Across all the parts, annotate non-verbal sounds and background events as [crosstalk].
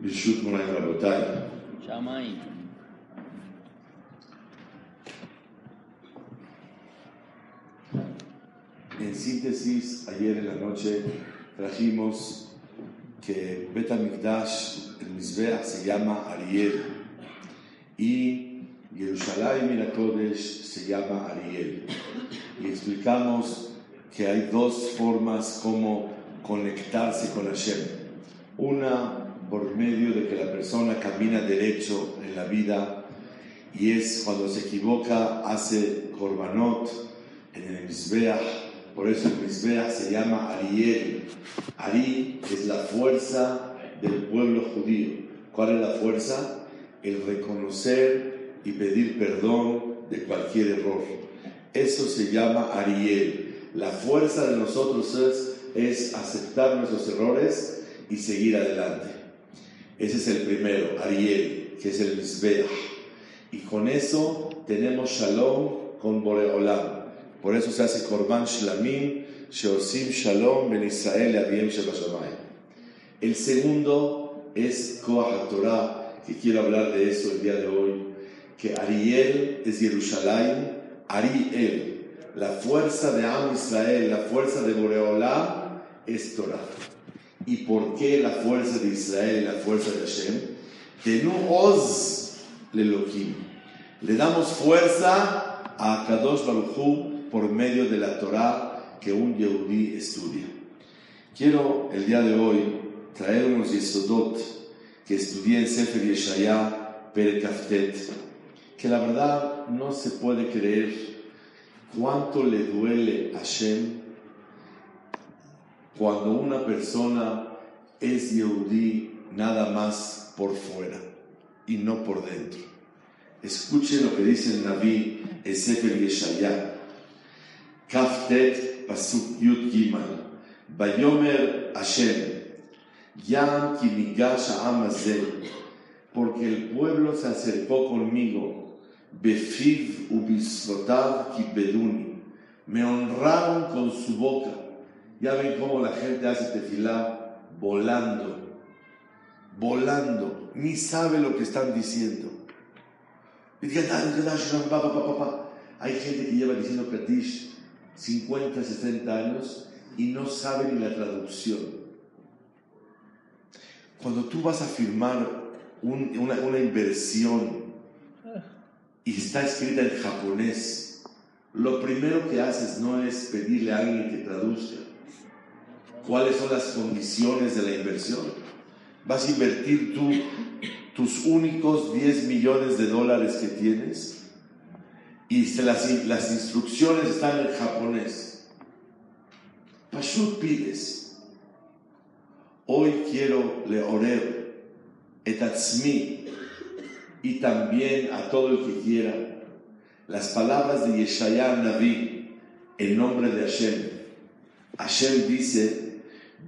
ברשות מוריי ורבותיי, שמיים. en síntesis, ayer en la noche trajimos que Bet HaMikdash, el Mizbeach, se llama Ariel y Jerusalén y la Kodesh se llama Ariel. Y explicamos que hay dos formas como conectarse con Hashem. Una por medio de que la persona camina derecho en la vida y es cuando se equivoca hace korbanot en el Mizbeach, por eso el Mizbeach se llama Ariel. Ari es la fuerza del pueblo judío. ¿Cuál es la fuerza? El reconocer y pedir perdón de cualquier error. Eso se llama Ariel. La fuerza de nosotros es, es aceptar nuestros errores y seguir adelante. Ese es el primero, Ariel, que es el Mizbeach. Y con eso tenemos Shalom con Boreolam. Por eso se hace Korban Shlamim, Sheosim Shalom Ben Israel Abiem. El segundo es Koach Torah, que quiero hablar de eso el día de hoy, que Ariel es Jerusalén, Ariel, la fuerza de Am Israel, la fuerza de Boreolam es Torah. ¿Y por qué la fuerza de Israel y la fuerza de Hashem? Tenu Oz Lelokim. Le damos fuerza a Kadosh Baruch Hu por medio de la Torah que un Yehudi estudia. Quiero el día de hoy traer unos Yesodot que estudié en Sefer Yeshaya Perekaftet, que la verdad no se puede creer cuánto le duele a Hashem cuando una persona es Yehudi nada más por fuera y no por dentro. Escuchen lo que dice el Naví en Sefer Yeshaya. Kaftet Pasuk Yud Gimal. Bayomer Hashem. Yam ki nigash ha'am hazeh. Porque el pueblo se acercó conmigo. Befiv ubisrotav kibeduni. Me honraron con su boca. Ya ven cómo la gente hace tefilá volando. Volando. Ni sabe lo que están diciendo. Hay gente que lleva diciendo Kadish 50, 60 años y no sabe ni la traducción. Cuando tú vas a firmar un- una, una inversión y está escrita en japonés, lo primero que haces no es pedirle a alguien que traduzca. ¿Cuáles son las condiciones de la inversión? Vas a invertir tú tus únicos 10 millones de dólares que tienes y las, instrucciones están en japonés. Pashut pides. Hoy quiero leorer etatzmi y también a todo el que quiera las palabras de Yeshaya Naví en nombre de Hashem. Hashem dice,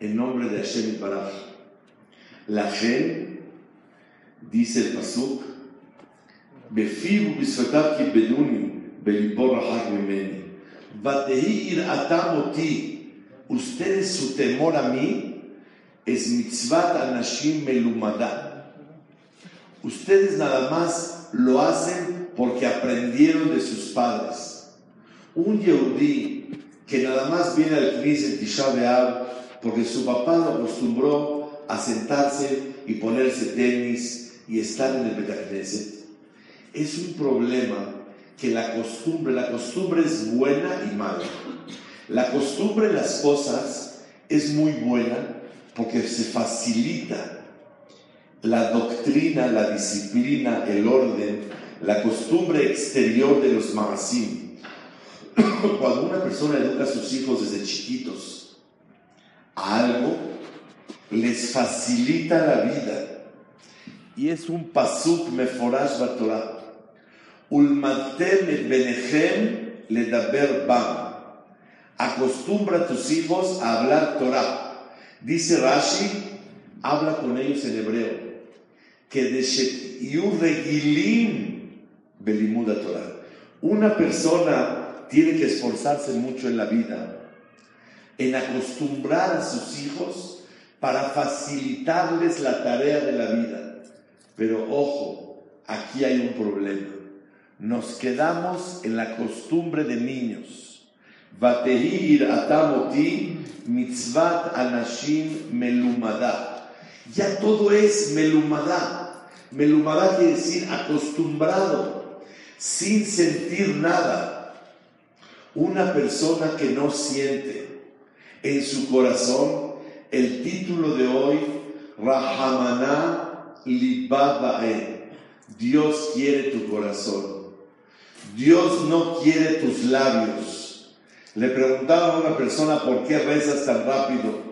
en nombre de Hashem Baraj. La gen, dice el Pasuk, בפיו ובשפתיו כיבדוני, בליבו רחק ממני. ותהי יראתם אותי, ustedes su temor a mí es mitzvat anashim melumada. Ustedes nada más lo hacen porque aprendieron de sus padres. Un yehudí que nada más viene al Knis en Tisha B'Av porque su papá lo acostumbró a sentarse y ponerse tenis y estar en el Betacneset. Es un problema que la costumbre, la costumbre es buena y mala. La costumbre de las cosas es muy buena porque se facilita la doctrina, la disciplina, el orden, la costumbre exterior de los magasim. [coughs] Cuando una persona educa a sus hijos desde chiquitos algo, les facilita la vida. Y es un pasuk meforash Torah. Ulmatem et benechem ledaber bam. Acostumbra a tus hijos a hablar Torah. Dice Rashi, habla con ellos en hebreo. Que de belimuda Torah. Una persona tiene que esforzarse mucho en la vida en acostumbrar a sus hijos para facilitarles la tarea de la vida. Pero ojo, aquí hay un problema. Nos quedamos en la costumbre de niños. Atamoti mitzvat anashim melumada. Ya todo es melumada. Melumada quiere decir acostumbrado, sin sentir nada. Una persona que no siente en su corazón el título de hoy, Rahamana Libabae. Dios quiere tu corazón. Dios no quiere tus labios. Le preguntaba a una persona por qué rezas tan rápido.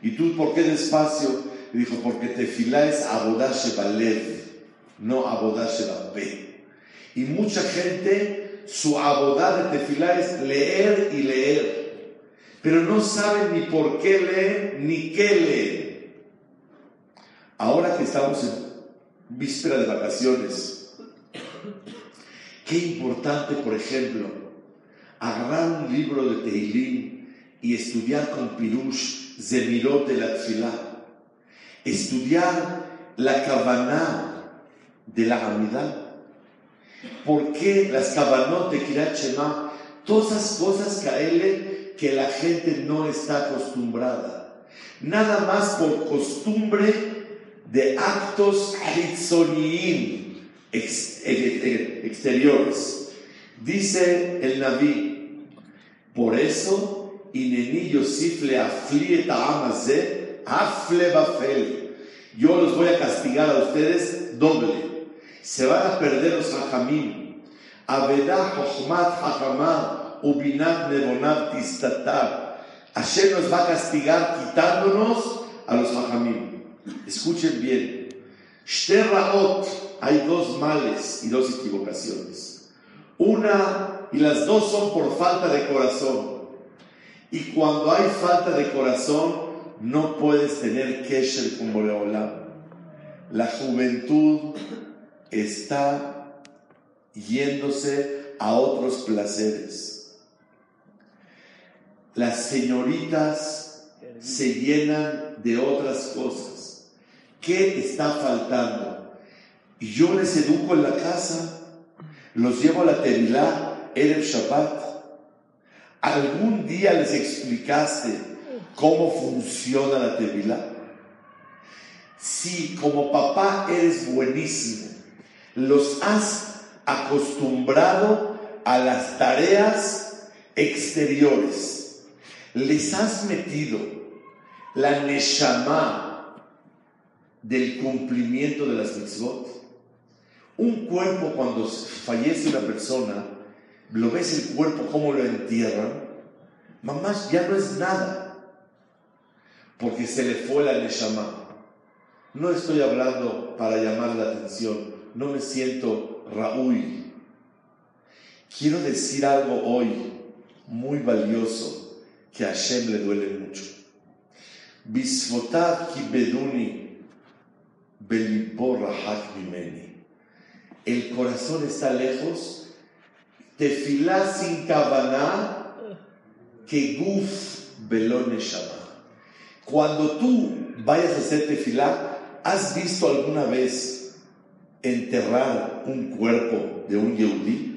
¿Y tú por qué despacio? Y dijo, porque tefilá es abodashe balev, no abodashe pe. Y mucha gente, su abodá de tefilá es leer y leer pero no saben ni por qué leen ni qué leen. Ahora que estamos en víspera de vacaciones, qué importante, por ejemplo, agarrar un libro de Teilim y estudiar con Pirush Zemirot de la Tfilá, estudiar la Kavaná de la Hamidá. ¿Por qué las Kavanot de Kirat Shema? Todas esas cosas que a él que la gente no está acostumbrada. Nada más por costumbre de actos exteriores. Dice el Naví, por eso, Ineni Yosif le afle bafel. Yo los voy a castigar a ustedes doble. Se van a perder los hajamim. Avedah Hochmat Ubinat Nebonat Tistatar. Hashem nos va a castigar quitándonos a los hajamim. Escuchen bien. Shterraot, hay dos males y dos equivocaciones. Una, y las dos son por falta de corazón. Y cuando hay falta de corazón, no puedes tener kesher con Boreolam. La juventud está yéndose a otros placeres las señoritas se llenan de otras cosas. ¿Qué está faltando? Y yo les educo en la casa, los llevo a la Tevilá, el Shabbat. ¿Algún día les explicaste cómo funciona la Tevilá? Si como papá eres buenísimo, los has acostumbrado a las tareas exteriores les has metido la neshama del cumplimiento de las mitzvot. Un cuerpo cuando fallece una persona, lo ves el cuerpo como lo entierran, mamás ya no es nada, porque se le fue la neshama. No estoy hablando para llamar la atención, no me siento Raúl. Quiero decir algo hoy muy valioso que a Hashem le duele mucho. Bisfotav ki beduni mimeni. El corazón está lejos. Tefilá sin kavaná que guf belone Cuando tú vayas a hacer tefilá, ¿has visto alguna vez enterrar un cuerpo de un yehudí?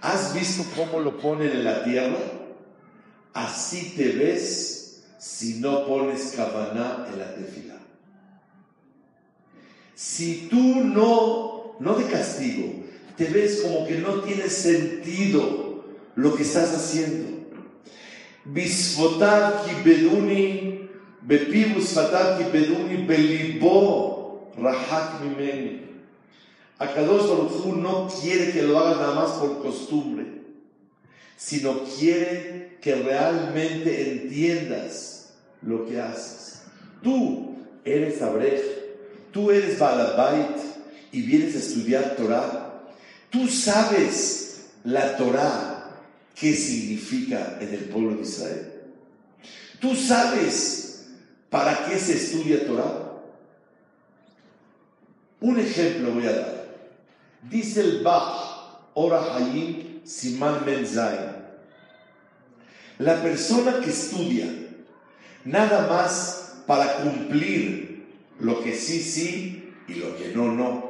¿Has visto cómo lo ponen en la tierra? Así te ves si no pones cabana en la tefila. Si tú no, no de castigo, te ves como que no tiene sentido lo que estás haciendo. Bisfotar ki beduni, bepibus fatar ki beduni, belibo rahak mimeni. Akadosh no quiere que lo hagas nada más por costumbre, sino quiere que realmente entiendas lo que haces. Tú eres Abrej, tú eres Balabait y vienes a estudiar Torah Tú sabes la Torah, qué significa en el pueblo de Israel. Tú sabes para qué se estudia Torah. Un ejemplo voy a dar. Dice el Bach, Ora Hayim, Siman Menzain. La persona que estudia nada más para cumplir lo que sí, sí y lo que no, no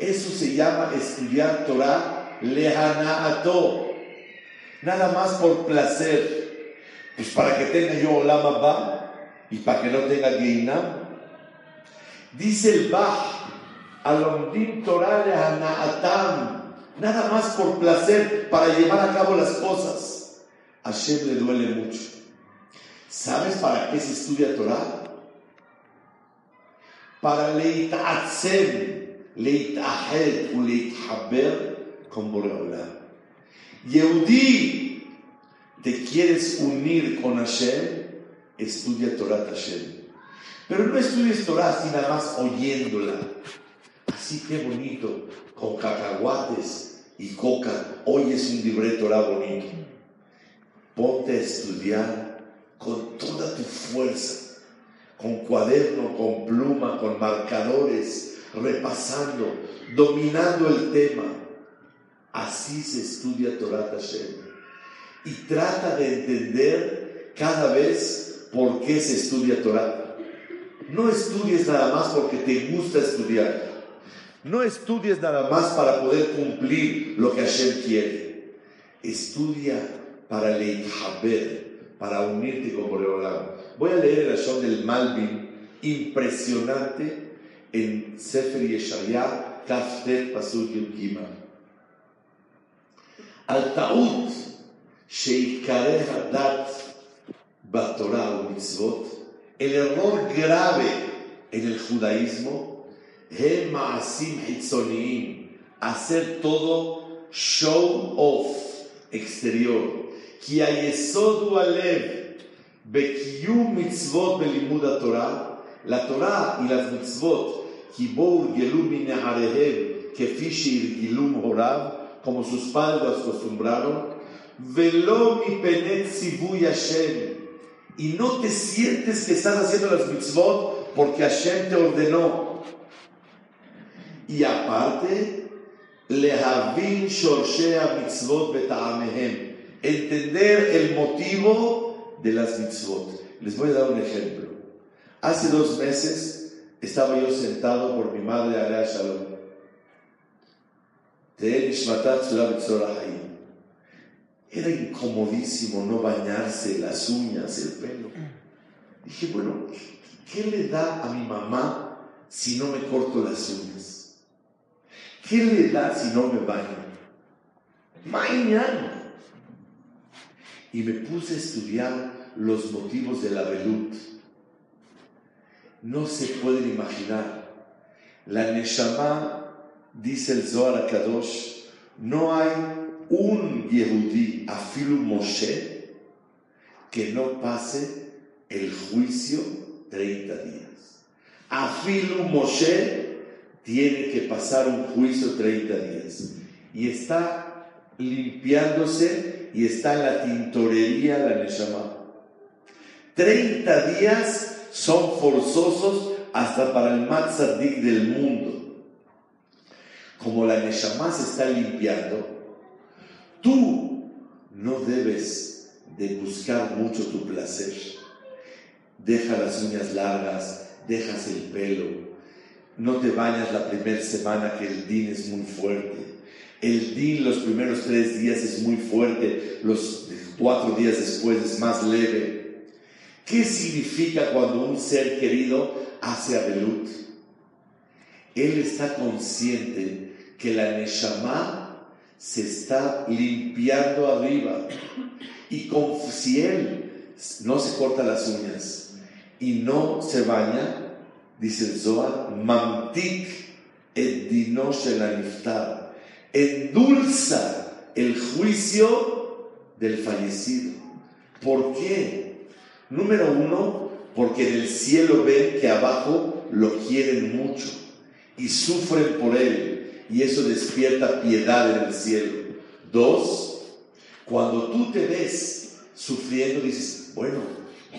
eso se llama estudiar Torah lehanaato. Nada más por placer. Pues para que tenga yo Olama Ba y para que no tenga Geinam. Dice el Bach, Alomdim Torah lehanaatam. Nada más por placer, para llevar a cabo las cosas a Hashem le duele mucho. ¿Sabes para qué se estudia Torah? Para leitatzem, leitahed u leithaber con Boreola. Yehudi, te quieres unir con Hashem, estudia Torah Hashem. Pero no estudies Torah así nada más oyéndola. Así que bonito, con cacahuates y coca, oyes un libre Torah bonito. Ponte a estudiar con toda tu fuerza, con cuaderno, con pluma, con marcadores, repasando, dominando el tema. Así se estudia Torah Hashem. Y trata de entender cada vez por qué se estudia Torah. No estudies nada más porque te gusta estudiar. No estudies nada más para poder cumplir lo que Hashem quiere. Estudia para Leithabed, para unirte con Boreolam. Voy a leer el Ashon del Malvin, impresionante, en Sefer Yeshaya, Taftet Pasut Yudgima. Al Taut, Sheikare Hadat, Batorah o Mitzvot, el error grave en el judaísmo, Hem Maasim Hitzoniim, hacer todo show off, exterior. כי היסוד הוא הלב בקיום מצוות בלימוד התורה, la Torah y las mitzvot como sus padres acostumbraron, velo mi penet Hashem. Y no te sientes que estás haciendo las mitzvot porque Hashem te ordenó. Y aparte, lehavin shorshea mitzvot beta'amehem. Entender el motivo de las mitzvot. Les voy a dar un ejemplo. Hace dos meses estaba yo sentado por mi madre, Alea Shalom. Era incomodísimo no bañarse las uñas, el pelo. Dije, bueno, ¿qué le da a mi mamá si no me corto las uñas? ¿Qué le da si no me baño? Mañana. Y me puse a estudiar los motivos de la velut no se pueden imaginar. La Neshama, dice el Zohar Kadosh, no hay un Yehudí, afilu Moshe, que no pase el juicio 30 días. Afilu Moshe tiene que pasar un juicio 30 días. Y está limpiándose y está en la tintorería la Neshama. 30 días son forzosos hasta para el Matzadik del mundo. Como la Neshama se está limpiando, tú no debes de buscar mucho tu placer. Deja las uñas largas, dejas el pelo, no te bañas la primera semana que el din es muy fuerte. El din los primeros tres días es muy fuerte. Los cuatro días después es más leve. ¿Qué significa cuando un ser querido hace abelut? Él está consciente que la Neshama se está limpiando arriba. Y con, si él no se corta las uñas y no se baña, dice el Zohar, mantik et dinosh el endulza el juicio del fallecido. ¿Por qué? Número uno, porque en el cielo ven que abajo lo quieren mucho y sufren por él y eso despierta piedad en el cielo. Dos, cuando tú te ves sufriendo, dices, bueno,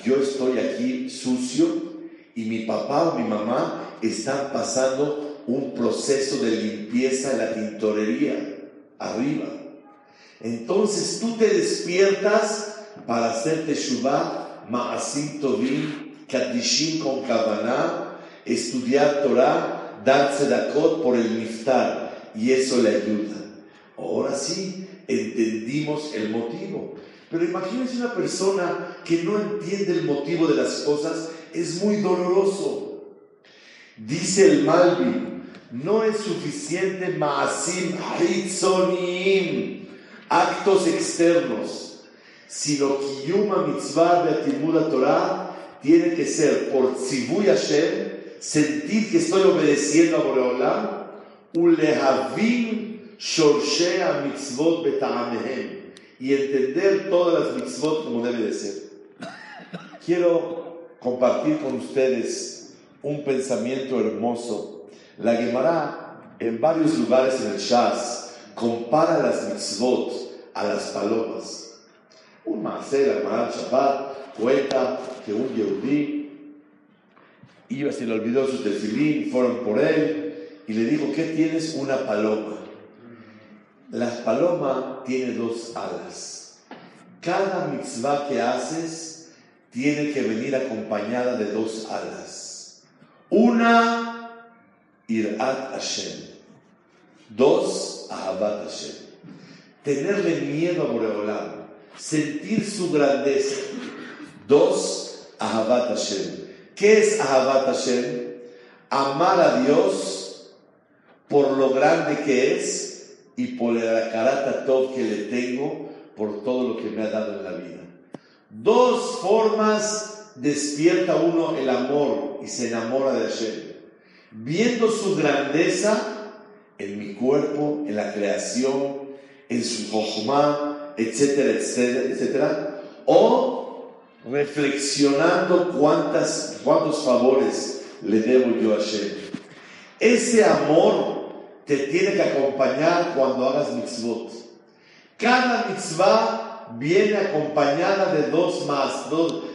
yo estoy aquí sucio y mi papá o mi mamá están pasando un proceso de limpieza en la tintorería arriba. Entonces tú te despiertas para hacer Teshuvah, Ma'asim Tovim, Kadishim con Kavaná, estudiar Torah, dar Tzedakot por el Niftar, y eso le ayuda. Ahora sí, entendimos el motivo. Pero imagínense una persona que no entiende el motivo de las cosas, es muy doloroso. Dice el Malvin, no es suficiente Maasim Hitzonim, actos externos, sino Kiyuma Mitzvah Beatimuda Torah tiene que ser por Tzibui Hashem, sentir que estoy obedeciendo a Boreolam, Ulehavim Shorshea Mitzvot Betaamehem y entender todas las mitzvot como debe de ser. Quiero compartir con ustedes un pensamiento hermoso. La Gemara en varios lugares en el Shas compara las mitzvot a las palomas. Un maaser, el Shabbat, cuenta que un yehudí iba, se le olvidó su tefilín, fueron por él y le dijo, ¿qué tienes? Una paloma. La paloma tiene dos alas. Cada mitzvah que haces tiene que venir acompañada de dos alas. Una, irat Hashem. Dos, ahabat Hashem. Tenerle miedo a Boreolam. Sentir su grandeza. Dos, ahabat Hashem. ¿Qué es ahabat Hashem? Amar a Dios por lo grande que es y por la carata top que le tengo por todo lo que me ha dado en la vida. Dos formas despierta uno el amor y se enamora de Hashem. Viendo su grandeza en mi cuerpo, en la creación, en su jochma, etcétera, etcétera, etcétera. O reflexionando cuántas, cuántos favores le debo yo a Hashem. Ese amor te tiene que acompañar cuando hagas mitzvot. Cada mitzvah viene acompañada de dos más,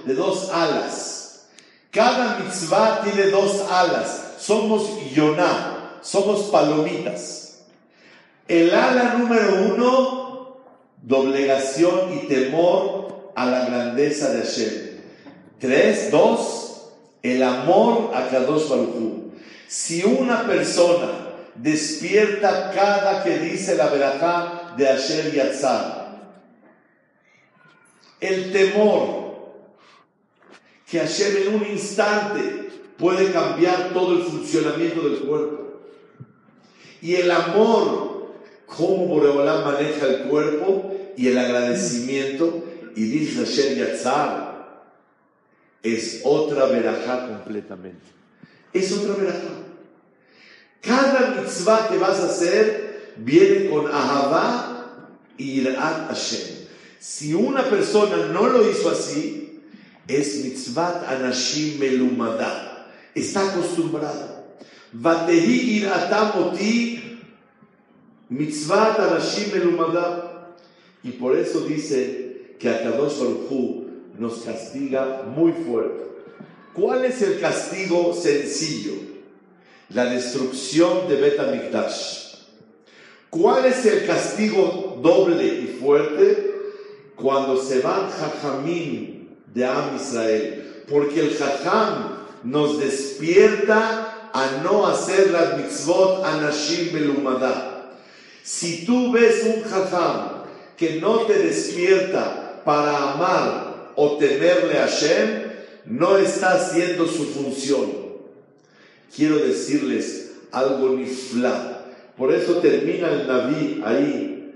de dos alas. Cada mitzvah tiene dos alas. Somos yoná, somos palomitas. El ala número uno, doblegación y temor a la grandeza de Hashem. Tres, dos, el amor a Kadosh Baruch Si una persona despierta cada que dice la verajá de Asher Yatzar. El temor que Hashem en un instante puede cambiar todo el funcionamiento del cuerpo. Y el amor, cómo Boreolá maneja el cuerpo y el agradecimiento. Y dice Hashem Yatzar, es otra verajá completamente. Es otra verajá. Cada mitzvah que vas a hacer viene con ahavá y irat Hashem. Si una persona no lo hizo así, es mitzvah anashim melumada. Está acostumbrado. Y por eso dice que Akadosh Baruch nos castiga muy fuerte. ¿Cuál es el castigo sencillo? la destrucción de Bet ¿Cuál es el castigo doble y fuerte? Cuando se van Jajamín de Am Israel. Porque el Jajam nos despierta a no hacer las mitzvot anashim belumada. Si tú ves un Jajam que no te despierta para amar o temerle a Hashem, no está haciendo su función. Quiero decirles algo nifla. Por eso termina el Naví ahí.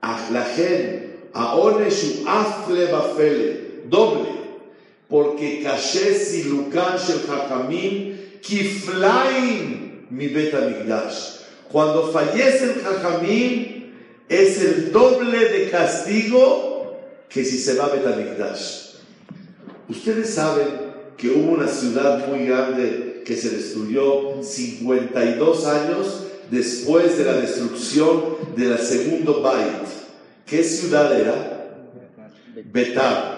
Ahlachen, aoneshu afle bafele, doble. Porque kashes y lukan shel hachamim kiflaim mi bet Cuando fallece el hachamim, es el doble de castigo que si se va a Betamigdash. Ustedes saben que hubo una ciudad muy grande que se destruyó 52 años después de la destrucción del segundo Bait. ¿Qué ciudad era? Betar.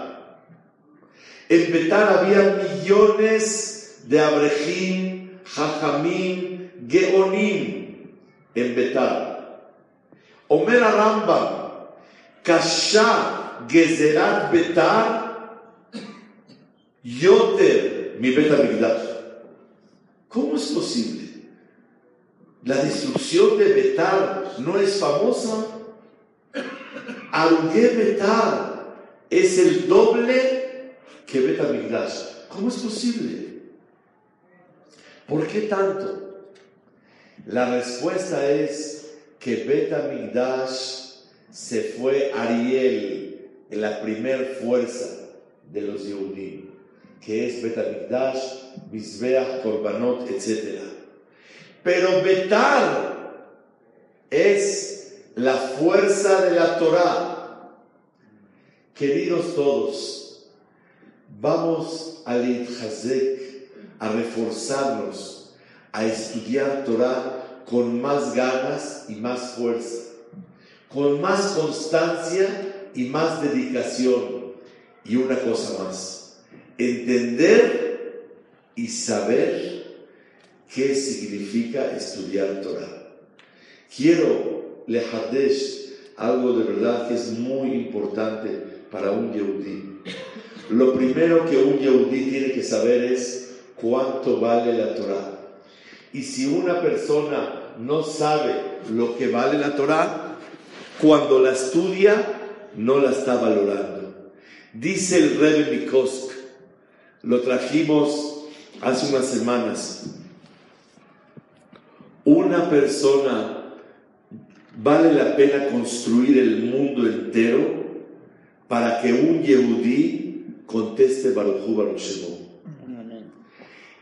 En Betar había millones de Abrejim, Jajamim, Geonim en Betar. Omer Rambam, Kasha Gezerat Betar Yoter, mi Betamigdash. ¿Cómo es posible? La destrucción de Betar no es famosa. Arugué Betar es el doble que Betamigdash. ¿Cómo es posible? ¿Por qué tanto? La respuesta es que Betamigdash se fue Ariel la primer fuerza de los Yehudim que es Betamigdash, Mizbeach, Korbanot, etc. Pero Betar es la fuerza de la Torah. Queridos todos, vamos a Hazek, a reforzarnos, a estudiar Torah con más ganas y más fuerza, con más constancia y más dedicación. Y una cosa más entender y saber qué significa estudiar Torah. Quiero lehadesh algo de verdad que es muy importante para un Yehudi. Lo primero que un Yehudi tiene que saber es cuánto vale la Torah. Y si una persona no sabe lo que vale la Torah, cuando la estudia no la está valorando. Dice el Rebbe Mikosk, lo trajimos hace unas semanas. Una persona vale la pena construir el mundo entero para que un Yehudí conteste Baruchu Baruch Shemo.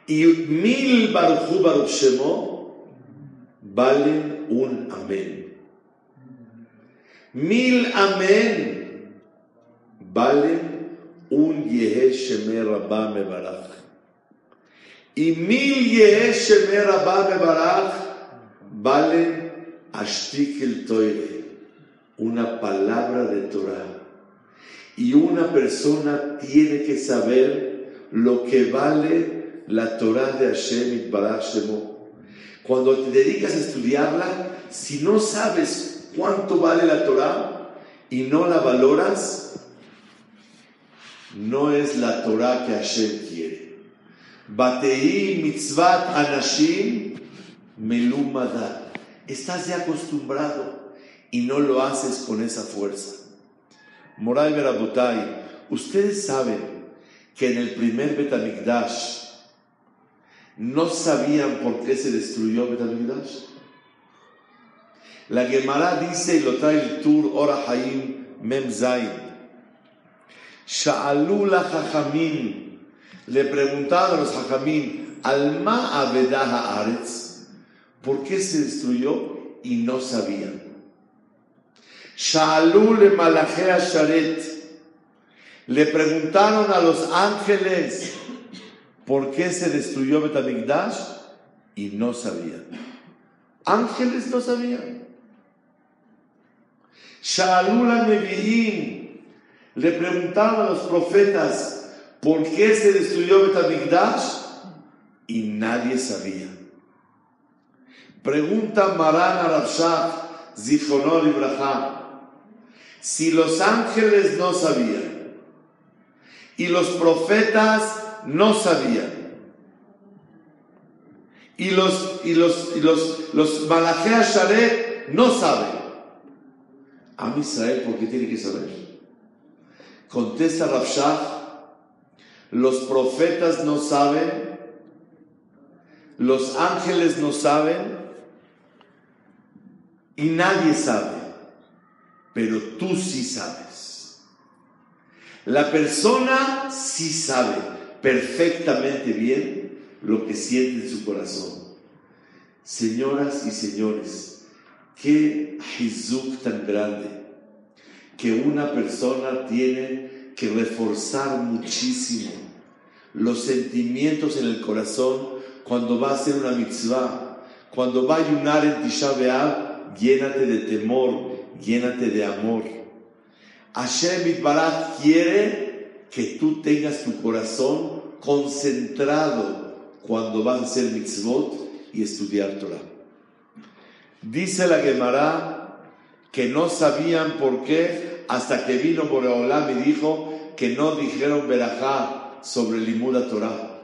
Y mil Baruchu Baruch Shemo valen un amén. Mil amén valen un Yehe Rabba Mebarach. Y mil Yehe Rabba Mebarach valen Ashtik Toire, una palabra de Torah. Y una persona tiene que saber lo que vale la Torah de Hashem Barach Shemo. Cuando te dedicas a estudiarla, si no sabes cuánto vale la Torah y no la valoras, no es la Torah que Hashem quiere. Batei mitzvat anashim melumadat. Estás ya acostumbrado y no lo haces con esa fuerza. Moray Berabutai, ustedes saben que en el primer Betamigdash no sabían por qué se destruyó Betamigdash. La Gemara dice y lo trae el Tur Ora Haim Mem Sha'alula Jajamim. Le preguntaron a los Jajamim, Alma Abedaha Aretz, ¿por qué se destruyó? Y no sabían. Sha'alule Malachea Sharet. Le preguntaron a los ángeles, ¿por qué se destruyó Betamigdash? Y no sabían. Ángeles no sabían. Sha'alula Nevi'im le preguntaron a los profetas por qué se destruyó Betamigdash y nadie sabía. Pregunta Maran Arabshah, Zichonor Ibrahim, si los ángeles no sabían y los profetas no sabían y los, y los, y los, los no saben, a Israel, ¿por qué tiene que saber? Contesta Rafshah, los profetas no saben, los ángeles no saben y nadie sabe, pero tú sí sabes. La persona sí sabe perfectamente bien lo que siente en su corazón. Señoras y señores, qué hizuk tan grande que una persona tiene que reforzar muchísimo los sentimientos en el corazón cuando va a hacer una mitzvah, cuando va a ayunar en Tisha B'Av, llénate de temor, llénate de amor. Hashem Itbaraj quiere que tú tengas tu corazón concentrado cuando vas a hacer mitzvot y estudiar Torah. Dice la Gemara que no sabían por qué hasta que vino Boreolam y dijo que no dijeron verajá sobre Limuda Torah.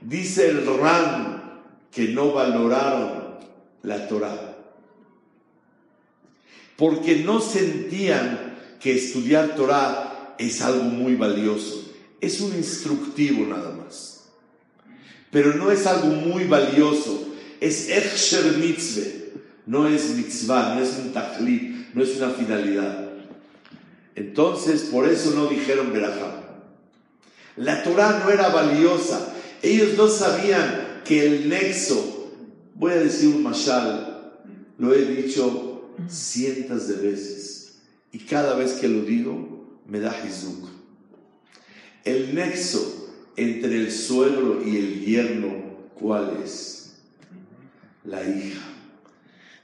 Dice el Ran que no valoraron la Torah. Porque no sentían que estudiar Torah es algo muy valioso. Es un instructivo nada más. Pero no es algo muy valioso. Es Echsher Mitzvah no es mitzvah, no es un tajlit, no es una finalidad. Entonces, por eso no dijeron verajá. La Torah no era valiosa. Ellos no sabían que el nexo, voy a decir un mashal, lo he dicho cientos de veces, y cada vez que lo digo, me da hizuk. El nexo entre el suegro y el yerno, ¿cuál es? La hija.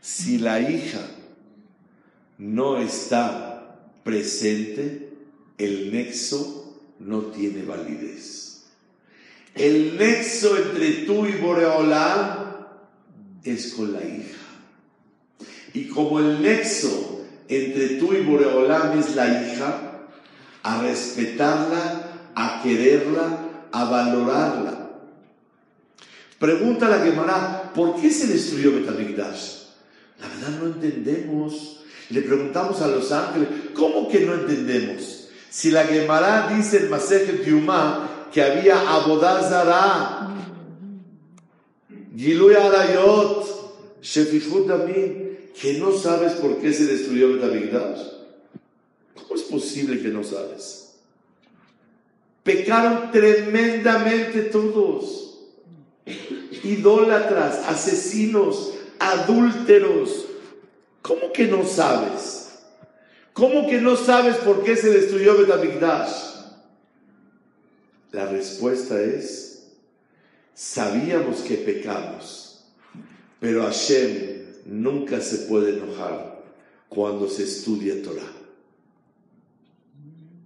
Si la hija no está presente, el nexo no tiene validez. El nexo entre tú y Boreolam es con la hija. Y como el nexo entre tú y Boreolam es la hija, a respetarla, a quererla, a valorarla. Pregunta a la Gemara, ¿por qué se destruyó Betamigdash? La verdad no entendemos. Le preguntamos a los ángeles, ¿cómo que no entendemos? Si la Gemara dice en Masejet Yuma que había Abodazara, Giluy Arayot, Shefifut que no sabes por qué se destruyó Betamigdash. ¿Cómo es posible que no sabes? Pecaron tremendamente todos. Idólatras, asesinos, adúlteros. ¿Cómo que no sabes? ¿Cómo que no sabes por qué se destruyó Betamigdash? La respuesta es, sabíamos que pecamos, pero Hashem nunca se puede enojar cuando se estudia Torah.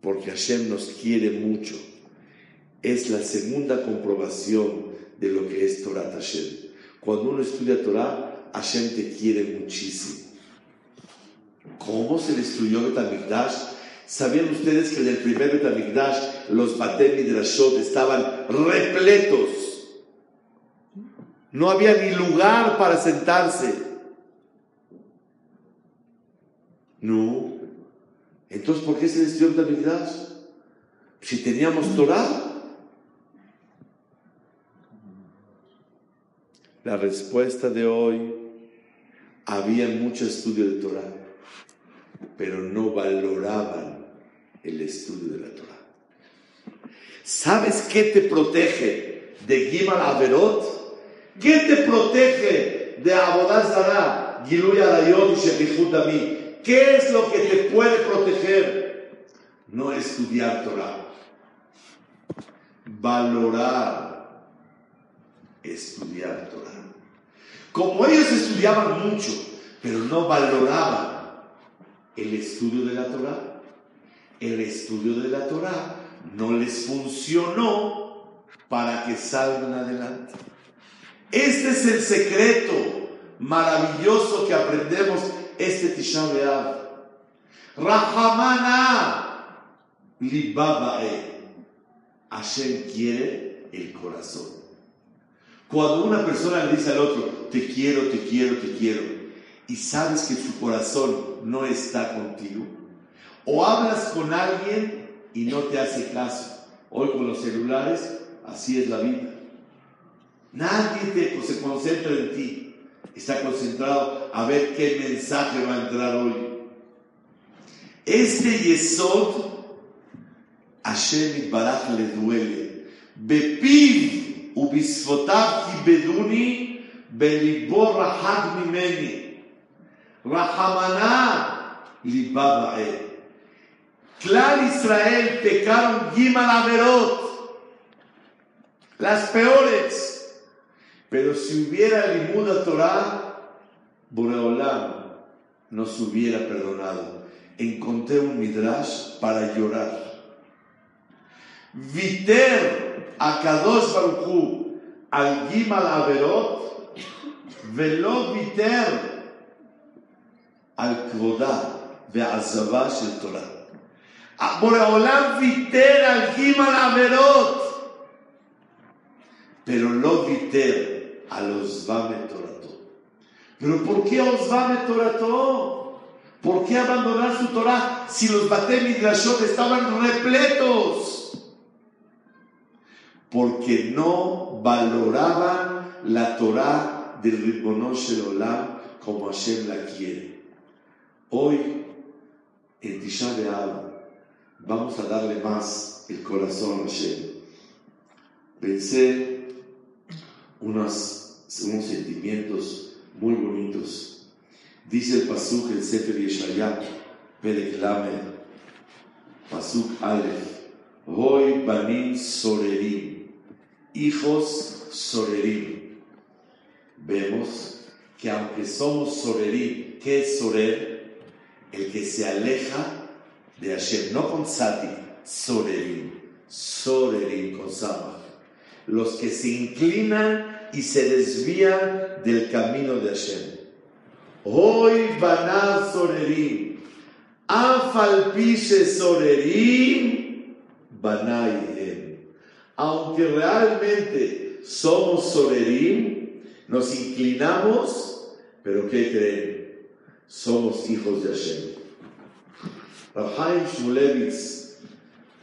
Porque Hashem nos quiere mucho. Es la segunda comprobación de lo que es Torah Hashem. Cuando uno estudia Torah, Hashem te quiere muchísimo. ¿Cómo se destruyó Betamigdash? ¿Sabían ustedes que en el primer Betamigdash los Batem Midrashot estaban repletos? No había ni lugar para sentarse. No. Entonces, ¿por qué se destruyó Betamigdash? Si teníamos Torah. La respuesta de hoy había mucho estudio de Torah, pero no valoraban el estudio de la Torah. ¿Sabes qué te protege de Gimal Averot? ¿Qué te protege de Abodazara, Giluy Arayot y? ¿Qué es lo que te puede proteger? No estudiar Torah. Valorar estudiar Torah. Como ellos estudiaban mucho, pero no valoraban el estudio de la Torah, el estudio de la Torah no les funcionó para que salgan adelante. Este es el secreto maravilloso que aprendemos este Tisha. Rahamana libabae. Hashem quiere el corazón. Cuando una persona le dice al otro, te quiero, te quiero, te quiero, y sabes que su corazón no está contigo, O hablas con alguien y no te hace caso. Hoy con los celulares, así es la vida. Nadie se concentra en ti. Está concentrado a ver qué mensaje va a entrar hoy. Este Yesod, Hashem Baraj le duele. Bepiv ubisfotav kibeduni belibor rahad mimeni. Rahamana libabae. Clar Israel pecaron Gimal Averot, las peores. Pero si hubiera Limuda Torah, Boreolam nos hubiera perdonado. Encontré un midrash para llorar. Viter a Kadosh Baruchu al Gimal Averot, velo Viter al Kvodá ve'azavá shel Torah. Boreolam Viter al Gimal Averot, pero no Viter a los Torah. Pero ¿por qué osvame torato? ¿Por qué abandonar su Torah si los Bate Midrashot estaban repletos? Porque no valoraban la Torah del Ribono Shel Olam como Hashem la quiere. Hoy, en Tisha B'Av, vamos a darle más el corazón a Hashem. Pensé unos, unos sentimientos muy bonitos. Dice el Pasuk, el Sefer Yeshayah, Perek Lamed, Pasuk Aleph, Hoy Banim Sorerim, hijos Sorerim. Vemos que aunque somos Sorerim, ¿qué es Sorer? El que se aleja de Hashem, no con Sati, Sorerim, Sorerim con. Los que se inclinan y se desvían del camino de Hashem. Hoy banal Sorerim, Afalpiche Sorerim, Banayhem. Aunque realmente somos Sorerim, nos inclinamos, pero ¿qué creen? Somos hijos de Hashem. Rabhaim Shmulevitz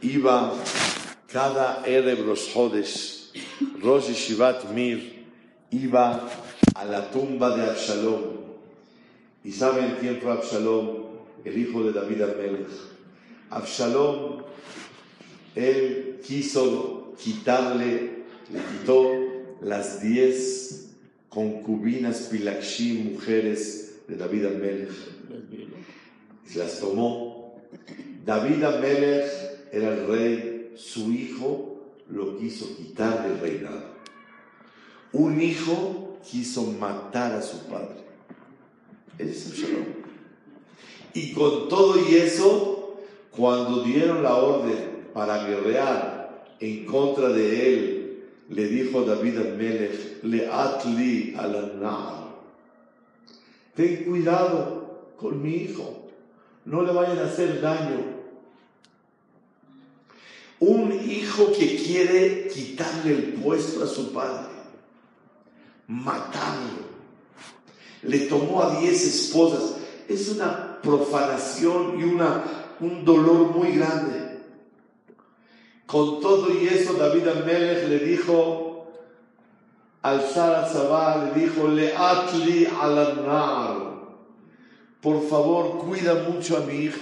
iba cada Erev Rosh Chodesh, Rosh Yeshivat Mir, iba a la tumba de Absalom. ¿Y saben quién fue Absalom? El hijo de David Amelech. Absalom, él quiso quitarle, le quitó las diez concubinas Pilakshim, mujeres de David Amelech. Y las tomó. David Amelech era el rey, su hijo lo quiso quitar del reinado. Un hijo quiso matar a su padre. Ese es Absalom. Y con todo y eso, cuando dieron la orden para guerrear en contra de él, le dijo David al Melech, le atli al ten cuidado con mi hijo, no le vayan a hacer daño. Un hijo que quiere quitarle el puesto a su padre, matarlo, le tomó a diez esposas, es una profanación y una, un dolor muy grande. Con todo y eso, David Amelech le dijo al Sara Sabah, le dijo, le atli al por favor, cuida mucho a mi hijo.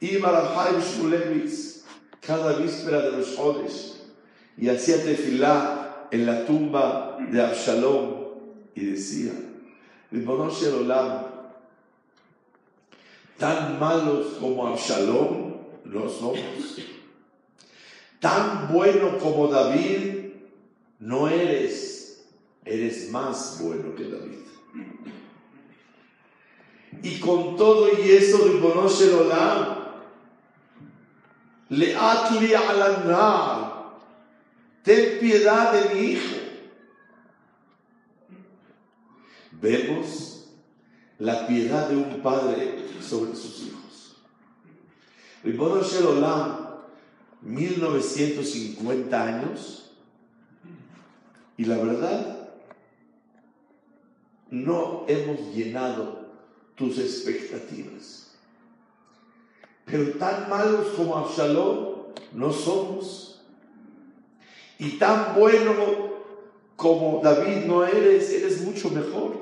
Y Marahai Shulevitz, cada víspera de los jodes, y hacía tefilá en la tumba de Absalom, y decía, Olam, tan malos como Absalom no somos. Tan bueno como David no eres. Eres más bueno que David. Y con todo y eso, Ribono Olam, le atli al ten piedad de mi hijo. Vemos la piedad de un padre sobre sus hijos. Ribono Olam, 1950 años, y la verdad, no hemos llenado tus expectativas. Pero tan malos como Absalón no somos. Y tan bueno como David no eres, eres mucho mejor.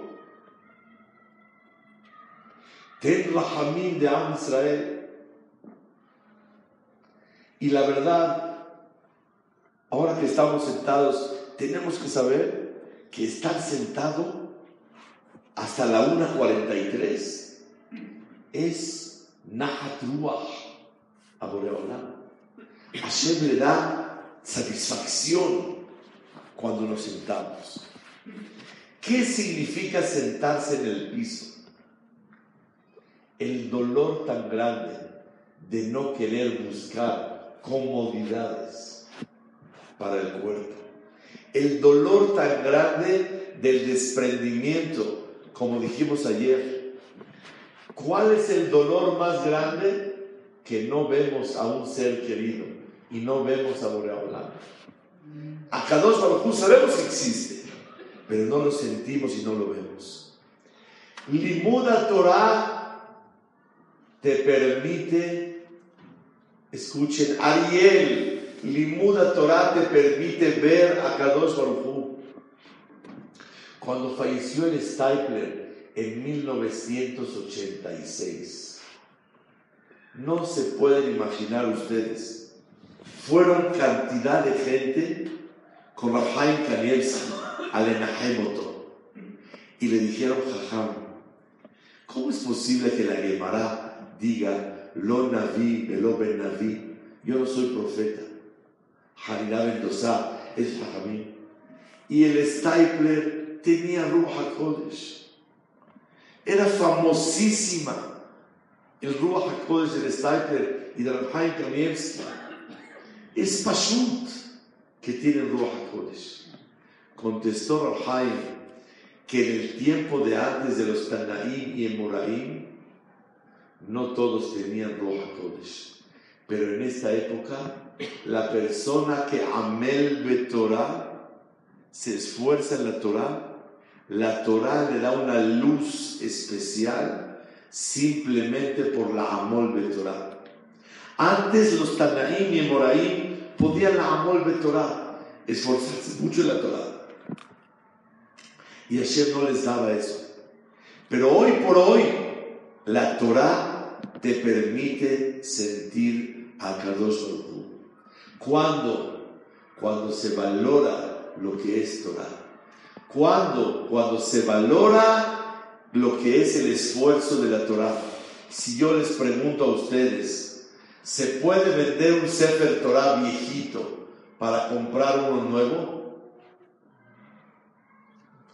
Ten Rahamim de Am Israel. Y la verdad, ahora que estamos sentados, tenemos que saber que estar sentado hasta la 1.43 es Nahat Ruach a. Hashem le da satisfacción cuando nos sentamos. ¿Qué significa sentarse en el piso? El dolor tan grande de no querer buscar comodidades para el cuerpo. El dolor tan grande del desprendimiento, como dijimos ayer. ¿Cuál es el dolor más grande? Que no vemos a un ser querido y no vemos a Boreolam. A Kadosh Baruj sabemos que existe, pero no lo sentimos y no lo vemos. Limuda Torah te permite, escuchen, Ariel, Limuda Torah te permite ver a Kadosh Baruj Cuando falleció el Stapler en 1986, no se pueden imaginar ustedes, fueron cantidad de gente con Rafael Kanievski al Enahemoto y le dijeron, Jajam, ¿cómo es posible que la Gemara diga, Lo Naví, Lo Ben Naví? Yo no soy profeta. Hanina Mendoza es Jajamín. Y el Stapler tenía Ruach HaKodesh. Era famosísima el Ruach del Stapler y de Rafael Kanievski. Es Pashut que tienen Ruach HaKodesh. Contestó Rahai que en el tiempo de antes de los Tanaim y Emoraim, no todos tenían Ruach HaKodesh. Pero en esta época, la persona que amel Torah se esfuerza en la Torah, la Torah le da una luz especial simplemente por la amol Torah. Antes los Tanaim y Emoraim podían la amor de Torah, esforzarse mucho en la Torah. Y Hashem no les daba eso. Pero hoy por hoy, la Torah te permite sentir a Kadosh ¿Cuándo? Cuando se valora lo que es Torah. ¿Cuándo? Cuando se valora lo que es el esfuerzo de la Torah. Si yo les pregunto a ustedes, ¿Se puede vender un Sefer Torah viejito para comprar uno nuevo?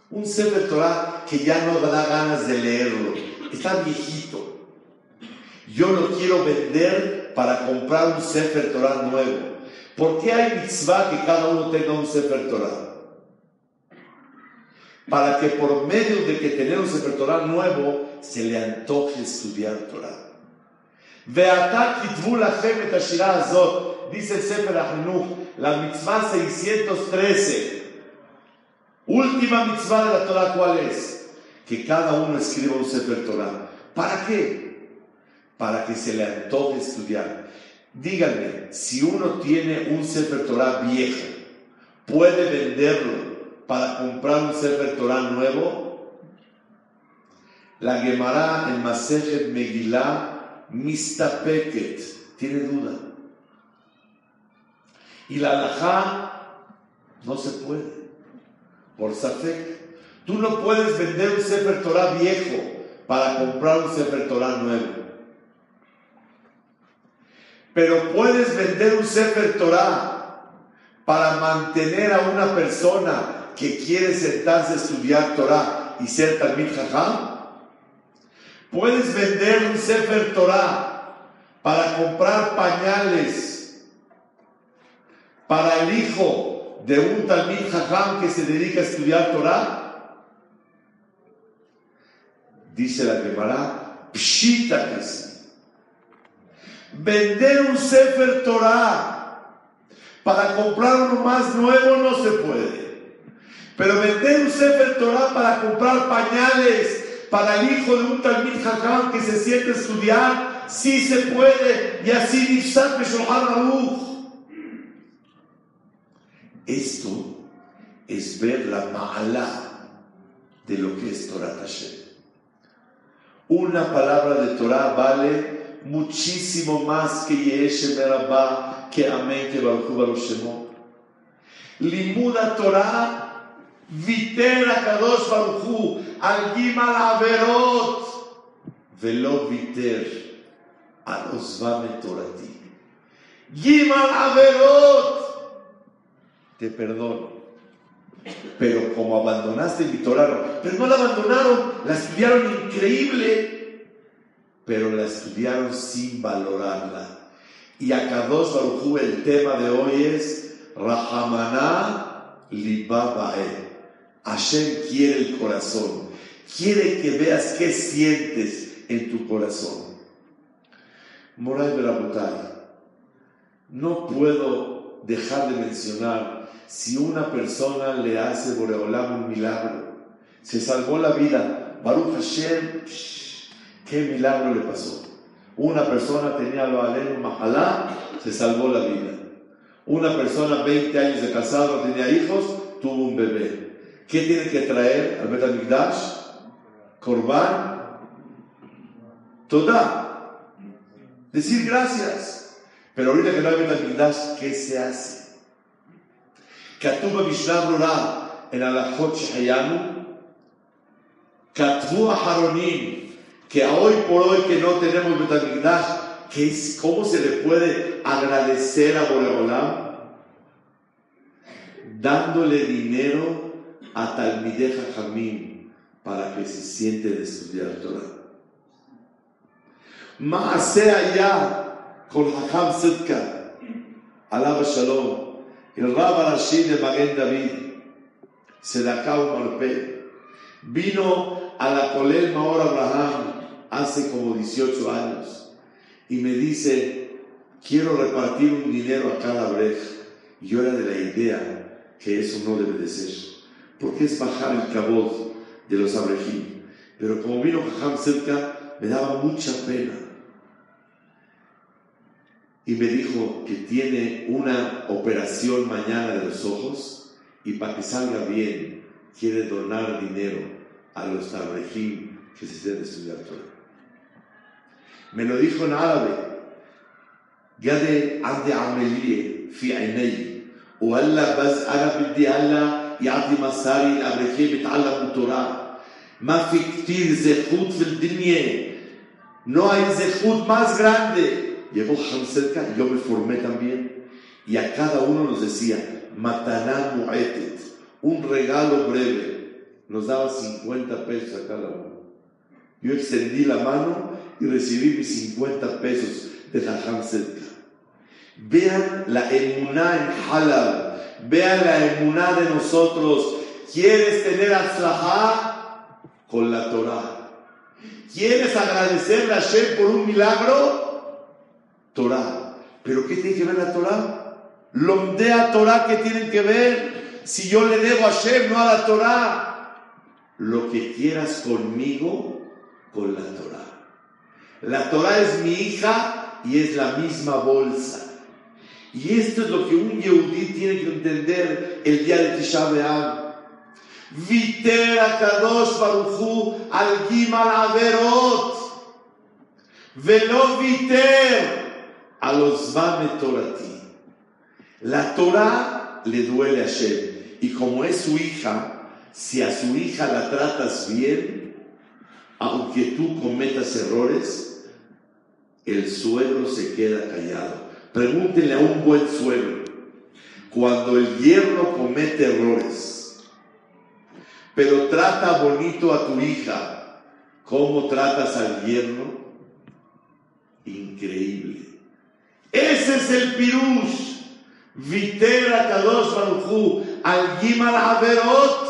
Un Sefer Torah que ya no da ganas de leerlo, está viejito. Yo lo quiero vender para comprar un Sefer Torah nuevo. ¿Por qué hay mitzvah que cada uno tenga un Sefer Torah? Para que por medio de que tener un Sefer Torah nuevo se le antoje estudiar Torah. Veatá kitvu lachem et ashirá azot, dice el Sefer Achinuch, la mitzvah 613. Última mitzvah de la Torah, ¿cuál es? Que cada uno escriba un Sefer Torah. ¿Para qué? Para que se le antoje estudiar. Díganme, si uno tiene un Sefer Torah viejo, ¿puede venderlo para comprar un Sefer Torah nuevo? La Gemara en Masechet Megillah mistapeket, tiene duda. Y la alajá no se puede, por safek. Tú no puedes vender un Sefer Torah viejo para comprar un Sefer Torah nuevo. Pero puedes vender un Sefer Torah para mantener a una persona que quiere sentarse a estudiar Torah y ser Talmid Jajam Puedes vender un Sefer Torah para comprar pañales para el hijo de un Talmid Jajam que se dedica a estudiar Torah. Dice la Gemara, pshita que sí. Vender un Sefer Torah para comprar uno más nuevo no se puede. Pero vender un Sefer Torah para comprar pañales para el hijo de un Talmid Jajam que se siente estudiar, sí se puede, y así Nifsat. Esto es ver la mala de lo que es Torah Hashem. Una palabra de Torah vale muchísimo más que Yeshe Merabah, que Amén, que Baruch Baruch Shemot. Limuda Torah, Viter Kadosh Baruch al Gimal Averot, Velo Viter a Osvame Torati. Gimal Averot, te perdono. Pero como abandonaste mi Torah, pero no la abandonaron, la estudiaron increíble, pero la estudiaron sin valorarla. Y a Kadosh Baruj el tema de hoy es Rahamana Libabae. Hashem quiere el corazón, quiere que veas qué sientes en tu corazón. Moray Berabutai, no puedo dejar de mencionar si una persona le hace Boreolam un milagro, se salvó la vida, Baruch Hashem, qué milagro le pasó. Una persona tenía lo aleno mahalá, se salvó la vida. Una persona 20 años de casado, tenía hijos, tuvo un bebé. ¿Qué tiene que traer al Betamigdash? Korban, toda. Decir gracias. Pero ahorita que no hay Betamigdash, ¿qué se hace? כתוב במשנה ברורה, en הלכות שהיינו, כתבו אחרונים, que hoy por hoy que no tenemos Betamigdash, que es, ¿cómo se le puede agradecer a Boreolam? Dándole dinero a Talmideh Jamín para que se siente de estudiar Torah. Allá con Hakam Sidka, alaba Shalom, el Rab Rashid de Maguen David, Sedakau Marpe, vino a la Colel Maor Abraham hace como 18 años y me dice, quiero repartir un dinero a cada brej. Y yo era de la idea que eso no debe de ser, porque es bajar el cabot de los abrejim. Pero como vino Jajam cerca, me daba mucha pena. Y me dijo que tiene una operación mañana de los ojos y para que salga bien quiere donar dinero a los abrejim que se estén estudiar Torah. Me lo dijo en árabe. قد عندي عملية في عيني وهلا بس أنا بدي هلا يعطي مصاري الأمريكية بيتعلموا توراه ما في كتير زخوت في الدنيا no hay zehut más grande llegó cerca yo me formé también y a cada uno nos decía mataná mu'etet un regalo breve nos daba 50 pesos a cada uno yo extendí la mano y recibí mis 50 pesos de Jajam cerca. Vean la emuná en halal, vean la emuná de nosotros. ¿Quieres tener atzlajá? Con la Torah. ¿Quieres agradecerle a Hashem por un milagro? Torah. ¿Pero qué tiene que ver la Torah? Lomdea Torah, ¿qué tienen que ver? Si yo le debo a Hashem, no a la Torah. Lo que quieras conmigo, con la Torah. La Torah es mi hija y es la misma bolsa. Y esto es lo que un Yehudí tiene que entender el día de Tisha B'Av. Viter Kadosh Baruchu al Gimal Averot. Velo Viter a los Torati. La Torah le duele a Hashem. Y como es su hija, si a su hija la tratas bien, aunque tú cometas errores, el suegro se queda callado. Pregúntenle a un buen suegro, cuando el yerno comete errores, pero trata bonito a tu hija, ¿cómo tratas al yerno? Increíble. Ese es el pirush. Vitera Kadosh Baruchu al Gimal Averot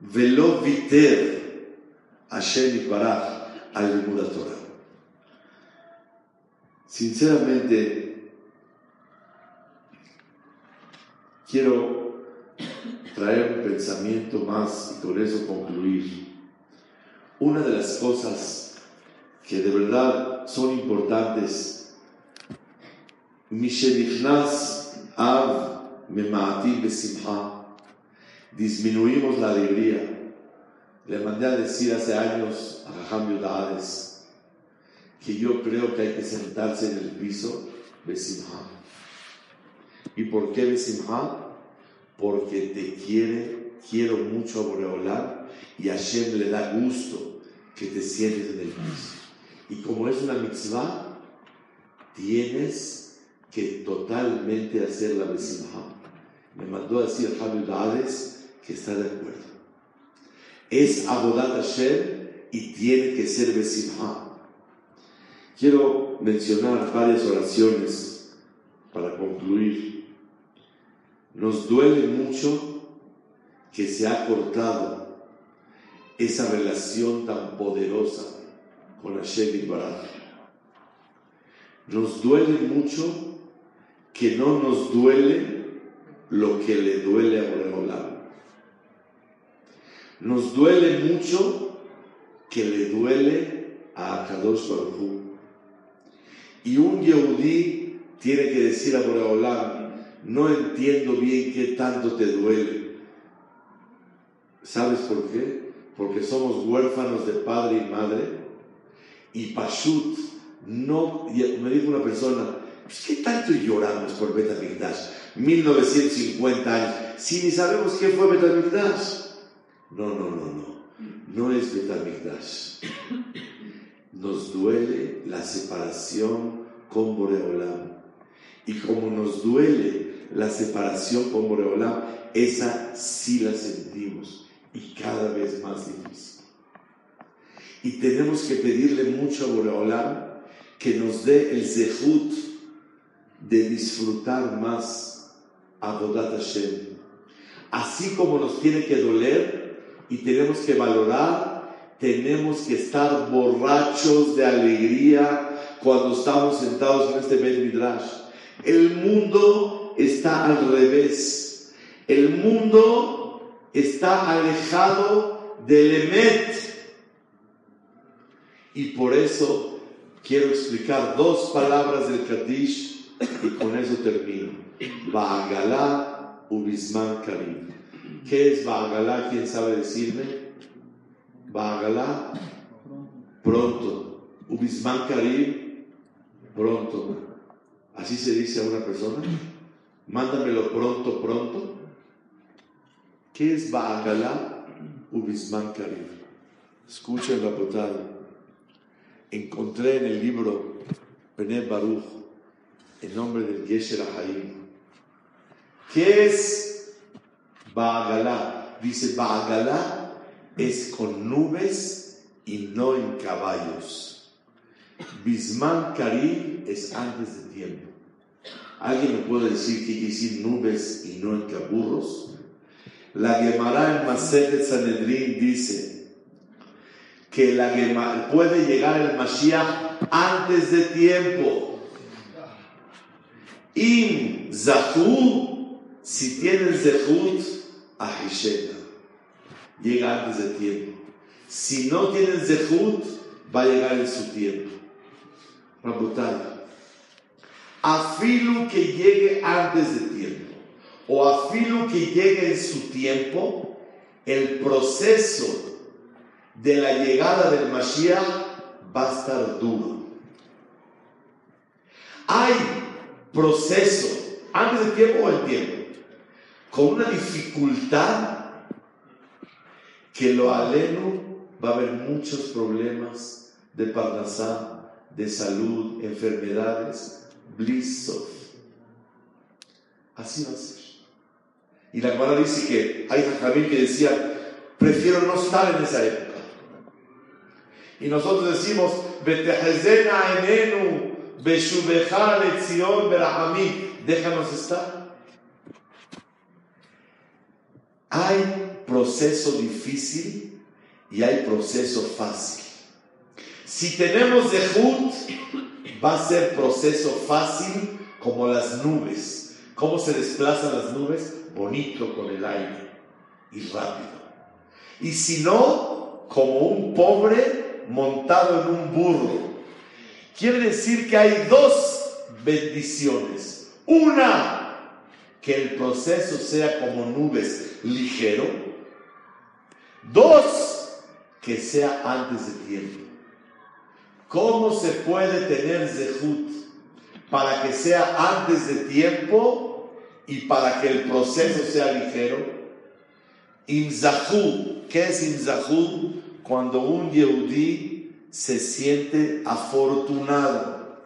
velo viter Hashem Baraj al Torah. Sinceramente, quiero traer un pensamiento más y con eso concluir. Una de las cosas que de verdad son importantes. Disminuimos la alegría. Le mandé a decir hace años a Jajam Yudades que yo creo que hay que sentarse en el piso Besimha. ¿Y por qué Besimha? Porque te quiere, quiero mucho a y Hashem le da gusto que te sientes en el piso. Y como es una mitzvah, tienes que totalmente hacer la besimha. Me mandó a decir Javier Hades que está de acuerdo. Es Abodat Hashem y tiene que ser besimha. Quiero mencionar varias oraciones para concluir. Nos duele mucho que se ha cortado esa relación tan poderosa con Hashem Baraj. Nos duele mucho que no nos duele lo que le duele a Boreolam. Nos duele mucho que le duele a Akadosh Y un Yehudí tiene que decir a Boreolam, no entiendo bien qué tanto te duele. ¿Sabes por qué? Porque somos huérfanos de padre y madre. Y Pashut, no, me dijo una persona, pues, ¿qué tanto lloramos por Betamigdash? 1950 años, si ni sabemos qué fue Betamigdash. No, no, no, no, no es Betamigdash. Nos duele la separación con Boreolam. Y como nos duele la separación con Boreolam, esa sí la sentimos y cada vez más difícil. Y tenemos que pedirle mucho a Boreolam que nos dé el zehut de disfrutar más a Bodat Hashem. Así como nos tiene que doler y tenemos que valorar, tenemos que estar borrachos de alegría cuando estamos sentados en este Bet Midrash. El mundo está al revés. El mundo está alejado del Emet. Y por eso quiero explicar dos palabras del Kaddish y con eso termino. Ba'agalá ubisman karim. ¿Qué es Ba'agalá? ¿Quién sabe decirme? Ba'agalá, pronto. Ubisman karim, pronto. ¿Así se dice a una persona? Mándamelo pronto, pronto. ¿Qué es Ba'agalá ubisman karim? Escuchen la potada encontré en el libro Benet Baruch el nombre del Gesher Ahaim. ¿Qué es Baagalá? Dice Baagalá es con nubes y no en caballos. Bisman Karim es antes de tiempo. ¿Alguien me puede decir qué quiere decir nubes y no en caburros? La Gemara en Masejet Sanedrin dice que la, puede llegar el Mashiach antes de tiempo. In Zahu, si tienen Zehut, Ahishena. Llega antes de tiempo. Si no tienen Zehut, va a llegar en su tiempo. Rabotai. Afilu que llegue antes de tiempo. O afilu que llegue en su tiempo, el proceso de la llegada del Mashiach va a estar duro. Hay proceso, antes del tiempo o el tiempo, con una dificultad que lo aleno va a haber muchos problemas de parnasá, de salud, enfermedades, blissos. Así va a ser. Y la Gemara dice que hay jajamín que decía, prefiero no estar en esa época. Y nosotros decimos, déjanos estar. Hay proceso difícil y hay proceso fácil. Si tenemos Zehut, va a ser proceso fácil como las nubes. ¿Cómo se desplazan las nubes? Bonito con el aire y rápido. Y si no, como un pobre montado en un burro. Quiere decir que hay dos bendiciones. Una, que el proceso sea como nubes ligero. Dos, que sea antes de tiempo. ¿Cómo se puede tener zehut para que sea antes de tiempo y para que el proceso sea ligero? Imzahu, ¿qué es imzahu? Cuando un yehudí se siente afortunado.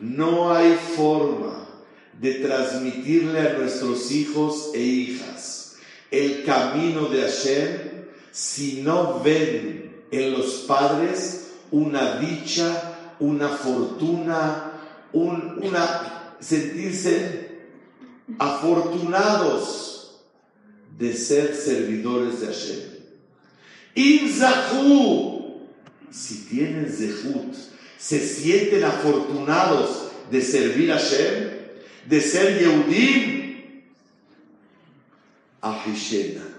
No hay forma de transmitirle a nuestros hijos e hijas el camino de Hashem si no ven en los padres una dicha, una fortuna, una sentirse afortunados de ser servidores de Hashem. Inzahu, si tienen zehut, se sienten afortunados de servir a Hashem, de ser Yehudim, Ahishena.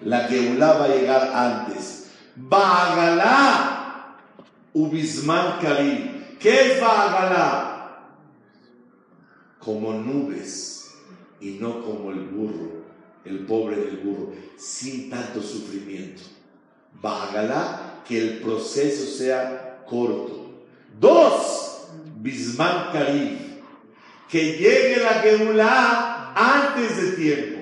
La Geulah va a llegar antes. Ba'agalá Ubisman Karim. ¿Qué es Ba'agalá? Como nubes y no como el burro, el pobre del burro, sin tanto sufrimiento. Ba'agalá, que el proceso sea corto. Dos, Bisman Karim. Que llegue la Geulah antes de tiempo.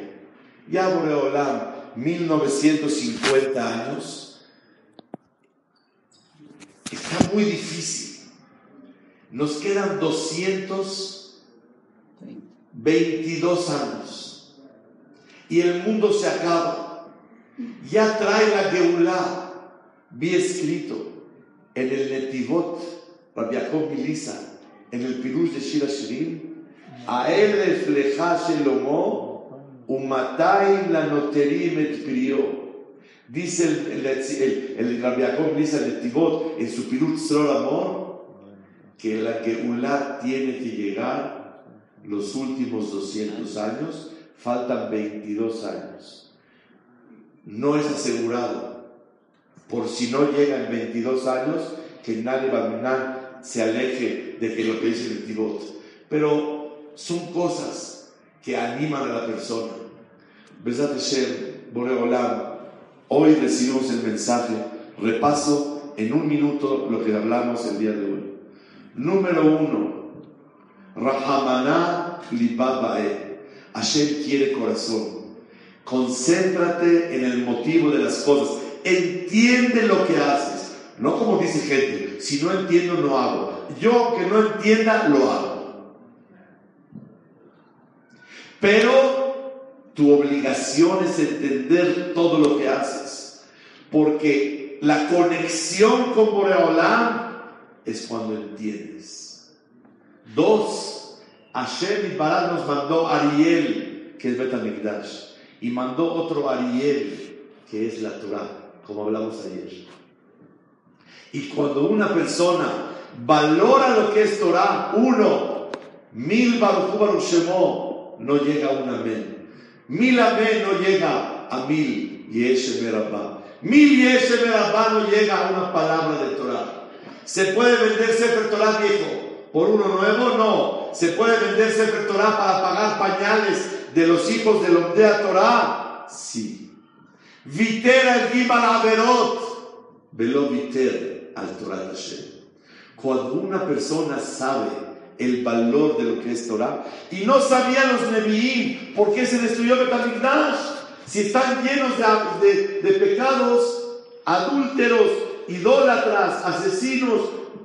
Ya Boreolam, 1950 años Está muy difícil. Nos quedan 222 años. Y el mundo se acaba. Ya trae la Geulah. Vi escrito en el Netivot, Rabbi Milisa, en el Pirush de Shira Shirim, a él refleja Shelomo, umatay la noterim et. Dice el, el, el, el Jacob de Tibot en su Pirut Amor que la Geulah tiene que llegar los últimos 200 años, faltan 22 años. No es asegurado. Por si no llega en 22 años, que nadie va a se aleje de que lo que dice el Tibot. Pero son cosas que animan a la persona. Besat Hashem, Boreolam, Hoy recibimos el mensaje, repaso en un minuto lo que hablamos el día de hoy. Número uno, Rahamana Libabae. Hashem quiere corazón. Concéntrate en el motivo de las cosas. Entiende lo que haces. No como dice gente, si no entiendo no hago. Yo que no entienda lo hago. Pero tu obligación es entender todo lo que haces. Porque la conexión con Boreolam es cuando entiendes. Dos, Hashem y Barad nos mandó Ariel, que es Betamikdash, y mandó otro Ariel, que es la Torah, como hablamos ayer. Y cuando una persona valora lo que es Torah, uno, mil Baruch Baruch no llega un amén. Mil amén no llega a mil Yeshe Merabá. Mil Yeshe Merabá no llega a una palabra de Torah. ¿Se puede vender Sefer Torah viejo por uno nuevo? No. ¿Se puede vender Sefer Torah para pagar pañales de los hijos de Lomdea Torah? Sí. Viter el Gibal Averot. Velo viter al Torah Hashem. Cuando una persona sabe el valor de lo que es Torah. Y no sabían los Nevi'im por qué se destruyó Betamigdash. Si están llenos de, de, pecados, adúlteros, idólatras, asesinos,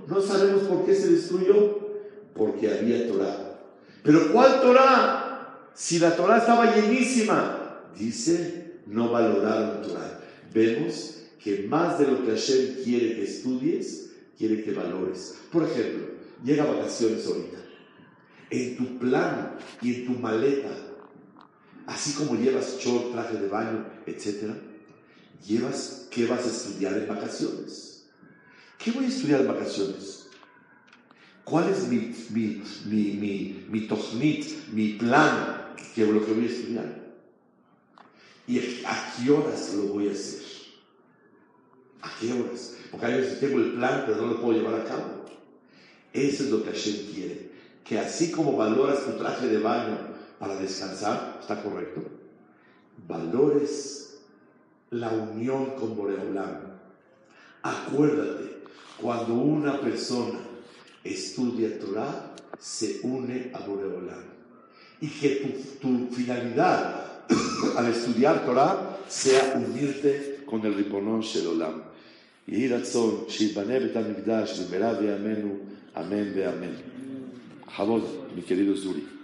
no sabemos por qué se destruyó. Porque había Torah. Pero ¿cuál Torah? Si la Torah estaba llenísima, dice, no valoraron Torah. Vemos que más de lo que Hashem quiere que estudies, quiere que valores. Por ejemplo, llega vacaciones ahorita. En tu plan y en tu maleta, así como llevas short, traje de baño, etc., llevas qué vas a estudiar en vacaciones. ¿Qué voy a estudiar en vacaciones? ¿Cuál es mi, mi, mi, mi, mi mi plan, que lo que voy a estudiar? ¿Y a qué horas lo voy a hacer? ¿A qué horas? Porque a veces tengo el plan, pero no lo puedo llevar a cabo. Eso es lo que Hashem quiere. Que así como valoras tu traje de baño para descansar, está correcto, valores la unión con Boreolam. Acuérdate, cuando una persona estudia Torah, se une a Boreolam. Y que tu, finalidad [coughs] al estudiar Torah sea unirte con el Riponón Shelolam. Y רצון שיבנה בית המקדש במהרה בימינו, Amén de amén. Jabod, mi querido Zuri.